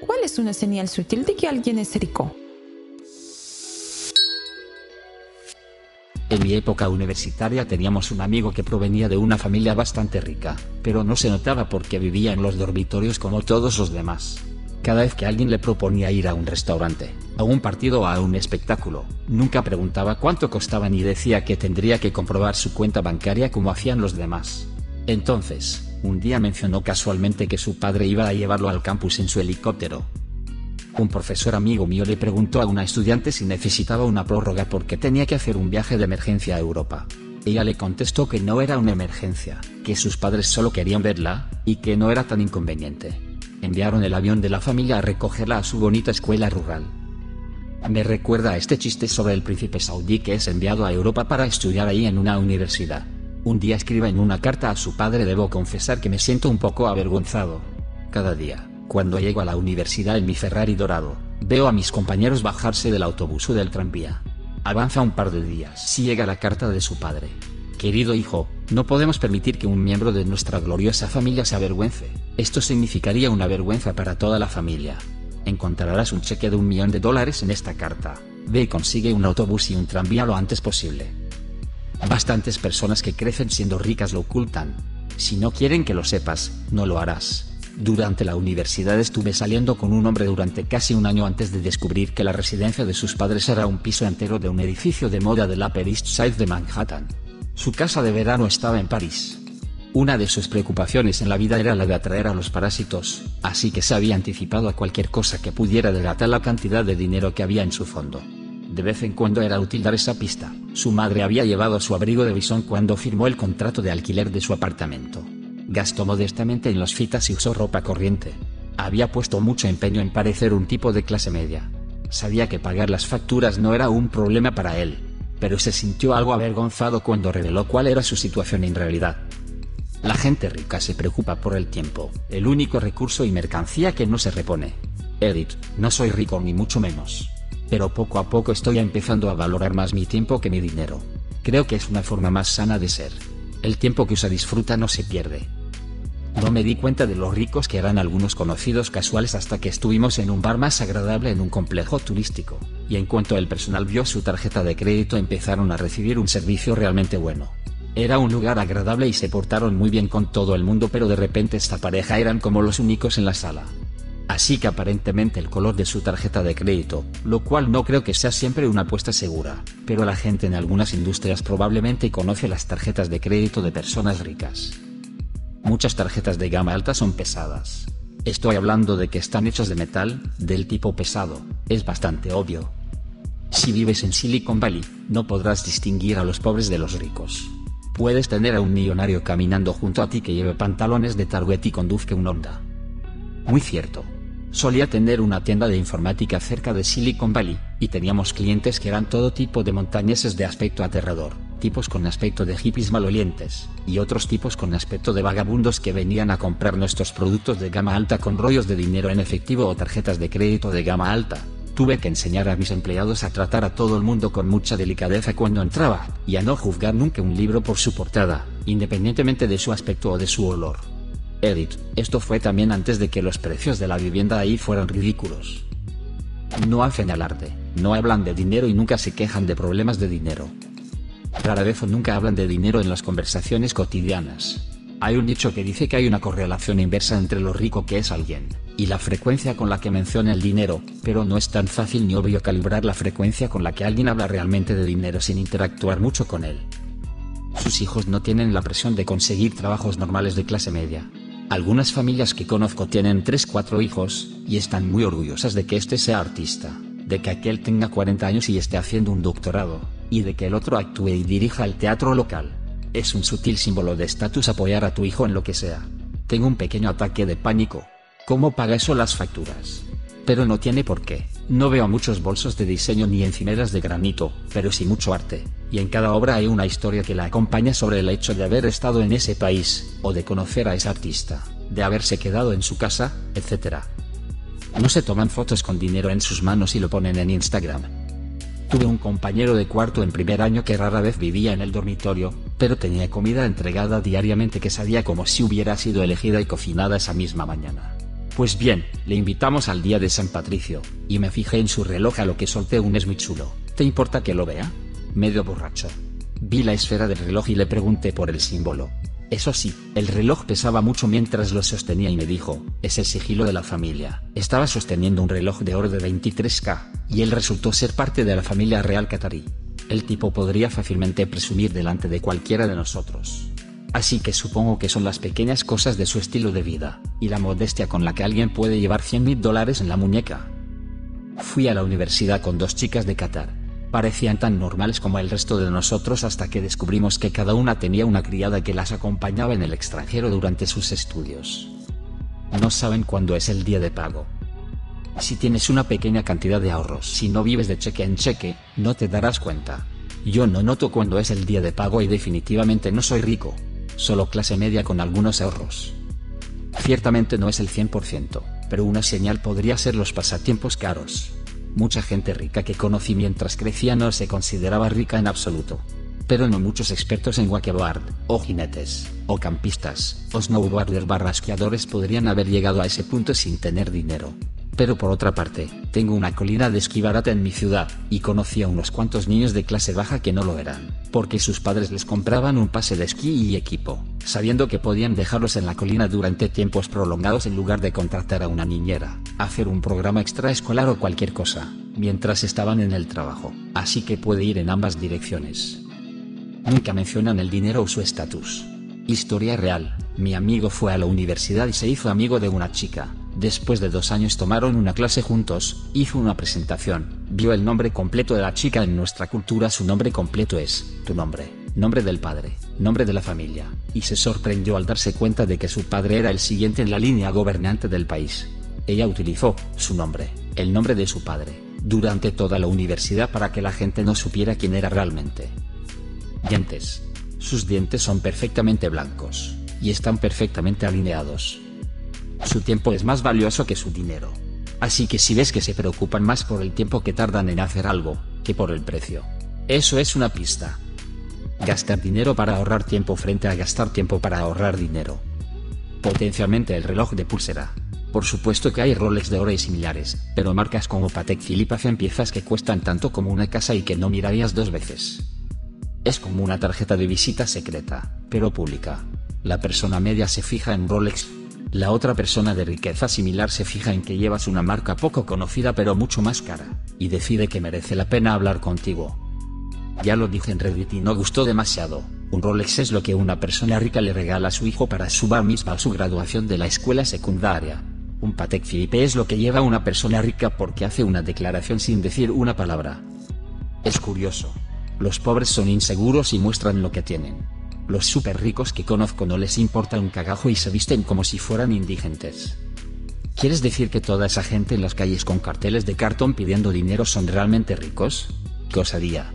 ¿Cuál es una señal sutil de que alguien es rico? En mi época universitaria teníamos un amigo que provenía de una familia bastante rica, pero no se notaba porque vivía en los dormitorios como todos los demás. Cada vez que alguien le proponía ir a un restaurante, a un partido o a un espectáculo, nunca preguntaba cuánto costaba ni decía que tendría que comprobar su cuenta bancaria como hacían los demás. Entonces, un día mencionó casualmente que su padre iba a llevarlo al campus en su helicóptero. Un profesor amigo mío le preguntó a una estudiante si necesitaba una prórroga porque tenía que hacer un viaje de emergencia a Europa. Ella le contestó que no era una emergencia, que sus padres solo querían verla, y que no era tan inconveniente. Enviaron el avión de la familia a recogerla a su bonita escuela rural. Me recuerda este chiste sobre el príncipe saudí que es enviado a Europa para estudiar ahí en una universidad. Un día escriba en una carta a su padre debo confesar que me siento un poco avergonzado. Cada día, cuando llego a la universidad en mi Ferrari dorado, veo a mis compañeros bajarse del autobús o del tranvía. Avanza un par de días si llega la carta de su padre. Querido hijo, no podemos permitir que un miembro de nuestra gloriosa familia se avergüence. Esto significaría una vergüenza para toda la familia. Encontrarás un cheque de un millón de dólares en esta carta. Ve y consigue un autobús y un tranvía lo antes posible. Bastantes personas que crecen siendo ricas lo ocultan. Si no quieren que lo sepas, no lo harás. Durante la universidad estuve saliendo con un hombre durante casi un año antes de descubrir que la residencia de sus padres era un piso entero de un edificio de moda del Upper East Side de Manhattan. Su casa de verano estaba en París. Una de sus preocupaciones en la vida era la de atraer a los parásitos, así que se había anticipado a cualquier cosa que pudiera delatar la cantidad de dinero que había en su fondo. De vez en cuando era útil dar esa pista. Su madre había llevado su abrigo de bisón cuando firmó el contrato de alquiler de su apartamento. Gastó modestamente en las fitas y usó ropa corriente. Había puesto mucho empeño en parecer un tipo de clase media. Sabía que pagar las facturas no era un problema para él, pero se sintió algo avergonzado cuando reveló cuál era su situación en realidad. La gente rica se preocupa por el tiempo, el único recurso y mercancía que no se repone. Edith, no soy rico ni mucho menos pero poco a poco estoy empezando a valorar más mi tiempo que mi dinero. Creo que es una forma más sana de ser. El tiempo que se disfruta no se pierde. No me di cuenta de lo ricos que eran algunos conocidos casuales hasta que estuvimos en un bar más agradable en un complejo turístico, y en cuanto el personal vio su tarjeta de crédito empezaron a recibir un servicio realmente bueno. Era un lugar agradable y se portaron muy bien con todo el mundo pero de repente esta pareja eran como los únicos en la sala así que aparentemente el color de su tarjeta de crédito, lo cual no creo que sea siempre una apuesta segura, pero la gente en algunas industrias probablemente conoce las tarjetas de crédito de personas ricas. Muchas tarjetas de gama alta son pesadas. Estoy hablando de que están hechas de metal, del tipo pesado, es bastante obvio. Si vives en Silicon Valley, no podrás distinguir a los pobres de los ricos. Puedes tener a un millonario caminando junto a ti que lleve pantalones de Target y conduzca un Honda. Muy cierto. Solía tener una tienda de informática cerca de Silicon Valley, y teníamos clientes que eran todo tipo de montañeses de aspecto aterrador, tipos con aspecto de hippies malolientes, y otros tipos con aspecto de vagabundos que venían a comprar nuestros productos de gama alta con rollos de dinero en efectivo o tarjetas de crédito de gama alta. Tuve que enseñar a mis empleados a tratar a todo el mundo con mucha delicadeza cuando entraba, y a no juzgar nunca un libro por su portada, independientemente de su aspecto o de su olor. Edith, esto fue también antes de que los precios de la vivienda ahí fueran ridículos. No hacen alarde, no hablan de dinero y nunca se quejan de problemas de dinero. Rara vez o nunca hablan de dinero en las conversaciones cotidianas. Hay un dicho que dice que hay una correlación inversa entre lo rico que es alguien, y la frecuencia con la que menciona el dinero, pero no es tan fácil ni obvio calibrar la frecuencia con la que alguien habla realmente de dinero sin interactuar mucho con él. Sus hijos no tienen la presión de conseguir trabajos normales de clase media, algunas familias que conozco tienen 3-4 hijos, y están muy orgullosas de que este sea artista, de que aquel tenga 40 años y esté haciendo un doctorado, y de que el otro actúe y dirija el teatro local. Es un sutil símbolo de estatus apoyar a tu hijo en lo que sea. Tengo un pequeño ataque de pánico. ¿Cómo paga eso las facturas? Pero no tiene por qué. No veo muchos bolsos de diseño ni encimeras de granito, pero sí mucho arte, y en cada obra hay una historia que la acompaña sobre el hecho de haber estado en ese país, o de conocer a ese artista, de haberse quedado en su casa, etc. No se toman fotos con dinero en sus manos y lo ponen en Instagram. Tuve un compañero de cuarto en primer año que rara vez vivía en el dormitorio, pero tenía comida entregada diariamente que sabía como si hubiera sido elegida y cocinada esa misma mañana. Pues bien, le invitamos al día de San Patricio, y me fijé en su reloj a lo que solté un es muy chulo. ¿Te importa que lo vea? Medio borracho. Vi la esfera del reloj y le pregunté por el símbolo. Eso sí, el reloj pesaba mucho mientras lo sostenía y me dijo, es el sigilo de la familia. Estaba sosteniendo un reloj de oro de 23K, y él resultó ser parte de la familia real catarí. El tipo podría fácilmente presumir delante de cualquiera de nosotros. Así que supongo que son las pequeñas cosas de su estilo de vida, y la modestia con la que alguien puede llevar 100 mil dólares en la muñeca. Fui a la universidad con dos chicas de Qatar. Parecían tan normales como el resto de nosotros hasta que descubrimos que cada una tenía una criada que las acompañaba en el extranjero durante sus estudios. No saben cuándo es el día de pago. Si tienes una pequeña cantidad de ahorros, si no vives de cheque en cheque, no te darás cuenta. Yo no noto cuándo es el día de pago y definitivamente no soy rico solo clase media con algunos ahorros. Ciertamente no es el 100%, pero una señal podría ser los pasatiempos caros. Mucha gente rica que conocí mientras crecía no se consideraba rica en absoluto. Pero no muchos expertos en wakeboard, o jinetes, o campistas, o snowboarders barrasqueadores podrían haber llegado a ese punto sin tener dinero. Pero por otra parte, tengo una colina de esquí barata en mi ciudad, y conocí a unos cuantos niños de clase baja que no lo eran, porque sus padres les compraban un pase de esquí y equipo, sabiendo que podían dejarlos en la colina durante tiempos prolongados en lugar de contratar a una niñera, hacer un programa extraescolar o cualquier cosa, mientras estaban en el trabajo, así que puede ir en ambas direcciones. Nunca mencionan el dinero o su estatus. Historia real, mi amigo fue a la universidad y se hizo amigo de una chica, Después de dos años tomaron una clase juntos, hizo una presentación, vio el nombre completo de la chica en nuestra cultura, su nombre completo es, tu nombre, nombre del padre, nombre de la familia, y se sorprendió al darse cuenta de que su padre era el siguiente en la línea gobernante del país. Ella utilizó, su nombre, el nombre de su padre, durante toda la universidad para que la gente no supiera quién era realmente. Dientes. Sus dientes son perfectamente blancos, y están perfectamente alineados su tiempo es más valioso que su dinero. Así que si ves que se preocupan más por el tiempo que tardan en hacer algo, que por el precio. Eso es una pista. Gastar dinero para ahorrar tiempo frente a gastar tiempo para ahorrar dinero. Potencialmente el reloj de pulsera. Por supuesto que hay Rolex de oro y similares, pero marcas como Patek Philippe hacen piezas que cuestan tanto como una casa y que no mirarías dos veces. Es como una tarjeta de visita secreta, pero pública. La persona media se fija en Rolex la otra persona de riqueza similar se fija en que llevas una marca poco conocida pero mucho más cara, y decide que merece la pena hablar contigo. Ya lo dije en Reddit y no gustó demasiado. Un Rolex es lo que una persona rica le regala a su hijo para su bar misma su graduación de la escuela secundaria. Un Patek Philippe es lo que lleva una persona rica porque hace una declaración sin decir una palabra. Es curioso. Los pobres son inseguros y muestran lo que tienen. Los super ricos que conozco no les importa un cagajo y se visten como si fueran indigentes. ¿Quieres decir que toda esa gente en las calles con carteles de cartón pidiendo dinero son realmente ricos? ¿Qué osadía?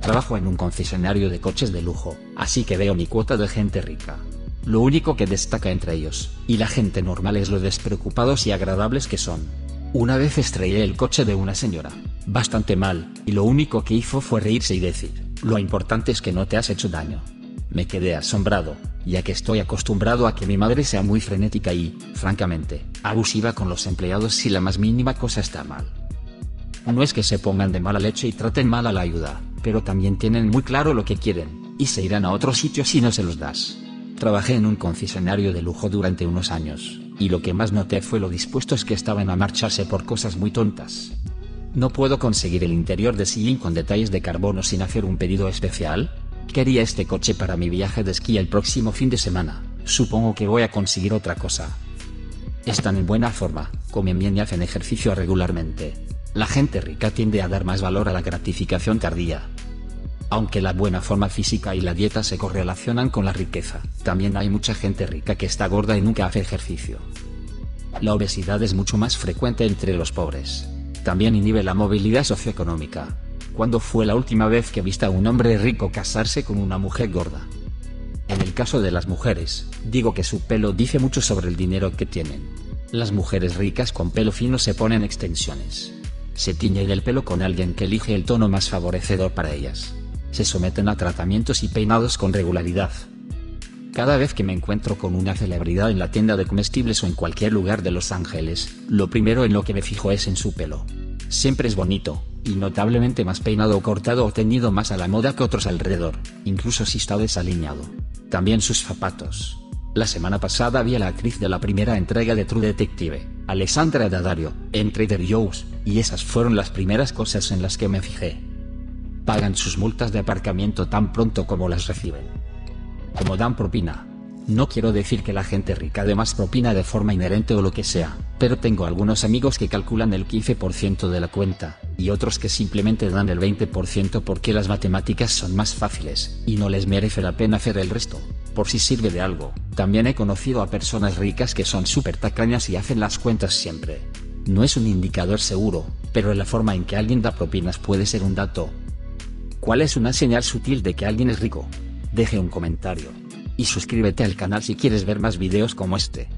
Trabajo en un concesionario de coches de lujo, así que veo mi cuota de gente rica. Lo único que destaca entre ellos, y la gente normal es lo despreocupados y agradables que son. Una vez estrellé el coche de una señora, bastante mal, y lo único que hizo fue reírse y decir, lo importante es que no te has hecho daño. Me quedé asombrado, ya que estoy acostumbrado a que mi madre sea muy frenética y, francamente, abusiva con los empleados si la más mínima cosa está mal. No es que se pongan de mala leche y traten mal a la ayuda, pero también tienen muy claro lo que quieren, y se irán a otro sitio si no se los das. Trabajé en un concesionario de lujo durante unos años, y lo que más noté fue lo dispuestos que estaban a marcharse por cosas muy tontas. ¿No puedo conseguir el interior de sillín con detalles de carbono sin hacer un pedido especial? Quería este coche para mi viaje de esquí el próximo fin de semana. Supongo que voy a conseguir otra cosa. Están en buena forma, comen bien y hacen ejercicio regularmente. La gente rica tiende a dar más valor a la gratificación tardía. Aunque la buena forma física y la dieta se correlacionan con la riqueza, también hay mucha gente rica que está gorda y nunca hace ejercicio. La obesidad es mucho más frecuente entre los pobres. También inhibe la movilidad socioeconómica, ¿Cuándo fue la última vez que viste a un hombre rico casarse con una mujer gorda? En el caso de las mujeres, digo que su pelo dice mucho sobre el dinero que tienen. Las mujeres ricas con pelo fino se ponen extensiones. Se tiñen el pelo con alguien que elige el tono más favorecedor para ellas. Se someten a tratamientos y peinados con regularidad. Cada vez que me encuentro con una celebridad en la tienda de comestibles o en cualquier lugar de Los Ángeles, lo primero en lo que me fijo es en su pelo. Siempre es bonito, y notablemente más peinado o cortado o teñido más a la moda que otros alrededor, incluso si está desaliñado. También sus zapatos. La semana pasada vi a la actriz de la primera entrega de True Detective, Alessandra Daddario, en Trader Joe's, y esas fueron las primeras cosas en las que me fijé. Pagan sus multas de aparcamiento tan pronto como las reciben. Como dan propina. No quiero decir que la gente rica dé más propina de forma inherente o lo que sea, pero tengo algunos amigos que calculan el 15% de la cuenta, y otros que simplemente dan el 20% porque las matemáticas son más fáciles, y no les merece la pena hacer el resto, por si sirve de algo. También he conocido a personas ricas que son súper tacañas y hacen las cuentas siempre. No es un indicador seguro, pero la forma en que alguien da propinas puede ser un dato. ¿Cuál es una señal sutil de que alguien es rico? Deje un comentario. Y suscríbete al canal si quieres ver más videos como este.